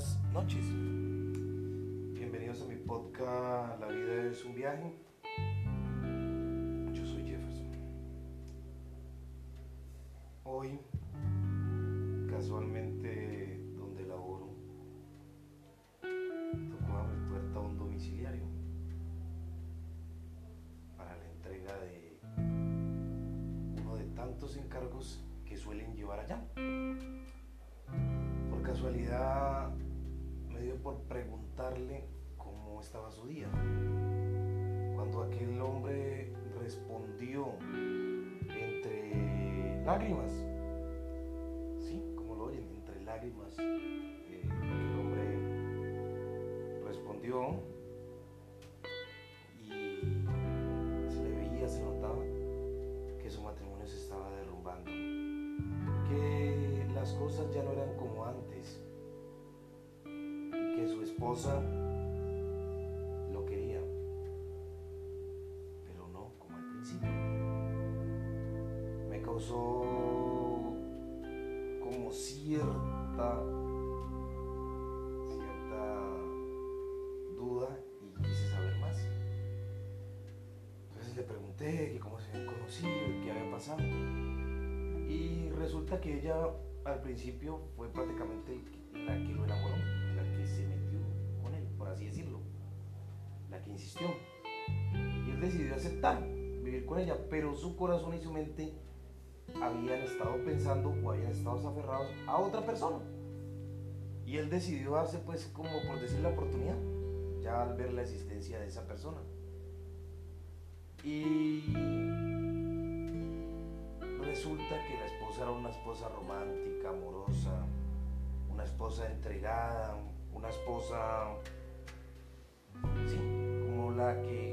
buenas noches. Bienvenidos a mi podcast La vida es un viaje. Yo soy Jefferson. Hoy, casualmente donde laboro, tocó a mi puerta un domiciliario para la entrega de uno de tantos encargos que suelen llevar allá Por casualidad me dio por preguntarle cómo estaba su día. Cuando aquel hombre respondió entre lágrimas, sí, como lo oyen, entre lágrimas, eh, aquel hombre respondió y se le veía, se notaba que su matrimonio se estaba derrumbando, que las cosas ya no eran como antes, esposa lo quería, pero no como al principio. Me causó como cierta, cierta duda y quise saber más. Entonces le pregunté que cómo se habían conocido qué había pasado. Y resulta que ella al principio fue prácticamente la que decidió aceptar vivir con ella, pero su corazón y su mente habían estado pensando o habían estado aferrados a otra persona. Y él decidió darse, pues, como por decir la oportunidad, ya al ver la existencia de esa persona. Y resulta que la esposa era una esposa romántica, amorosa, una esposa entregada, una esposa, sí, como la que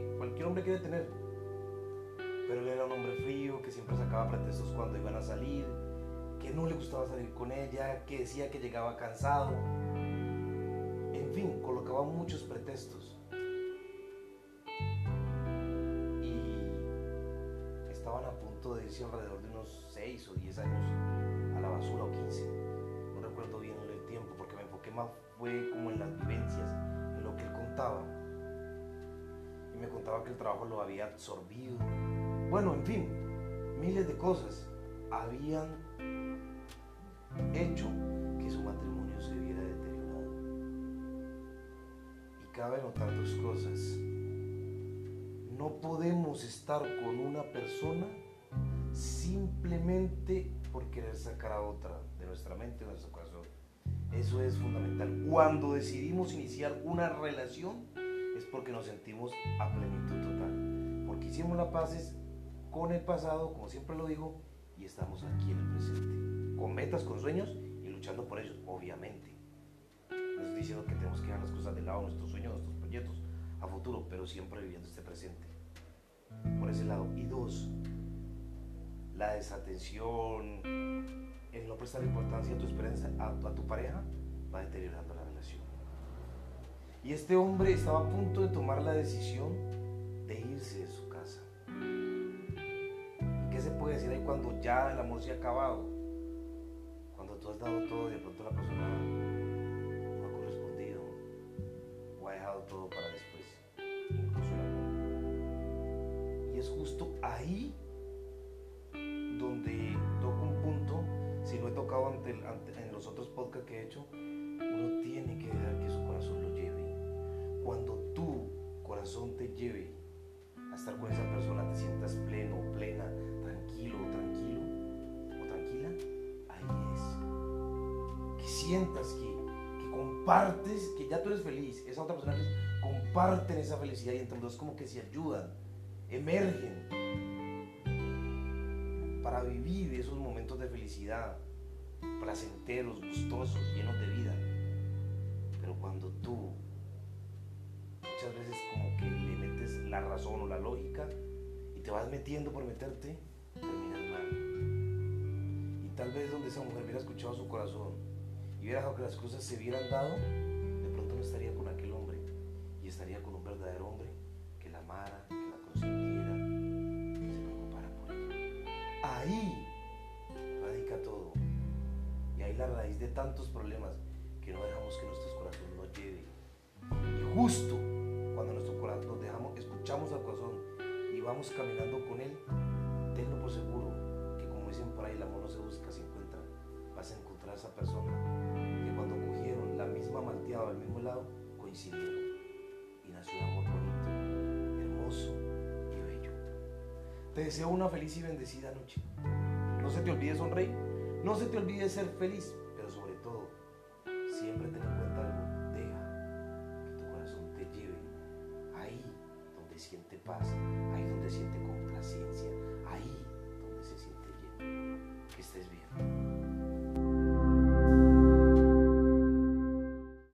hombre quiere tener. Pero él era un hombre frío, que siempre sacaba pretextos cuando iban a salir, que no le gustaba salir con ella, que decía que llegaba cansado. En fin, colocaba muchos pretextos. Y estaban a punto de irse alrededor de unos 6 o 10 años a la basura o 15. No recuerdo bien el tiempo porque me enfoqué más fue como en las vivencias, en lo que él contaba. Me contaba que el trabajo lo había absorbido. Bueno, en fin, miles de cosas habían hecho que su matrimonio se viera deteriorado. Y cabe notar dos cosas. No podemos estar con una persona simplemente por querer sacar a otra de nuestra mente, de nuestro corazón. Eso es fundamental. Cuando decidimos iniciar una relación es porque nos sentimos a plenitud total. Porque hicimos las paces con el pasado, como siempre lo digo, y estamos aquí en el presente. Con metas, con sueños y luchando por ellos, obviamente. No estoy diciendo que tenemos que dejar las cosas de lado, nuestros sueños, nuestros proyectos a futuro, pero siempre viviendo este presente. Por ese lado. Y dos, la desatención, el no prestar importancia a tu experiencia, a, a tu pareja, va deteriorando. Y este hombre estaba a punto de tomar la decisión de irse de su casa. ¿Y qué se puede decir ahí cuando ya el amor se ha acabado? Cuando tú has dado todo y de pronto la persona no ha correspondido o ha dejado todo para después, incluso el amor. Y es justo ahí donde toco un punto, si lo he tocado ante, en los otros podcasts que he hecho, uno tiene que dejar que su corazón lo lleve. Cuando tu corazón te lleve a estar con esa persona, te sientas pleno, plena, tranquilo, tranquilo o tranquila, ahí es. Que sientas que, que compartes, que ya tú eres feliz, esa otra persona que comparten esa felicidad y entre los dos como que se ayudan, emergen para vivir esos momentos de felicidad, placenteros, gustosos, llenos de vida. Pero cuando tú muchas veces como que le metes la razón o la lógica y te vas metiendo por meterte, terminas mal. Y tal vez donde esa mujer hubiera escuchado su corazón y hubiera dejado que las cosas se hubieran dado, de pronto no estaría con aquel hombre y estaría con un verdadero hombre que la amara, que la consintiera, que se preocupara por ella. Ahí radica todo. Y ahí la raíz de tantos problemas que no dejamos que nuestro corazón nos lleve. Y justo al corazón y vamos caminando con Él, tenlo por seguro que como dicen por ahí, el amor no se busca, se encuentra. Vas a encontrar a esa persona que cuando cogieron la misma malteada al mismo lado, coincidieron y nació un amor bonito, hermoso y bello. Te deseo una feliz y bendecida noche. No se te olvide sonreír, no se te olvide ser feliz, pero sobre todo, siempre ten siente paz, ahí donde siente complacencia, ahí donde se siente lleno. Que estés bien.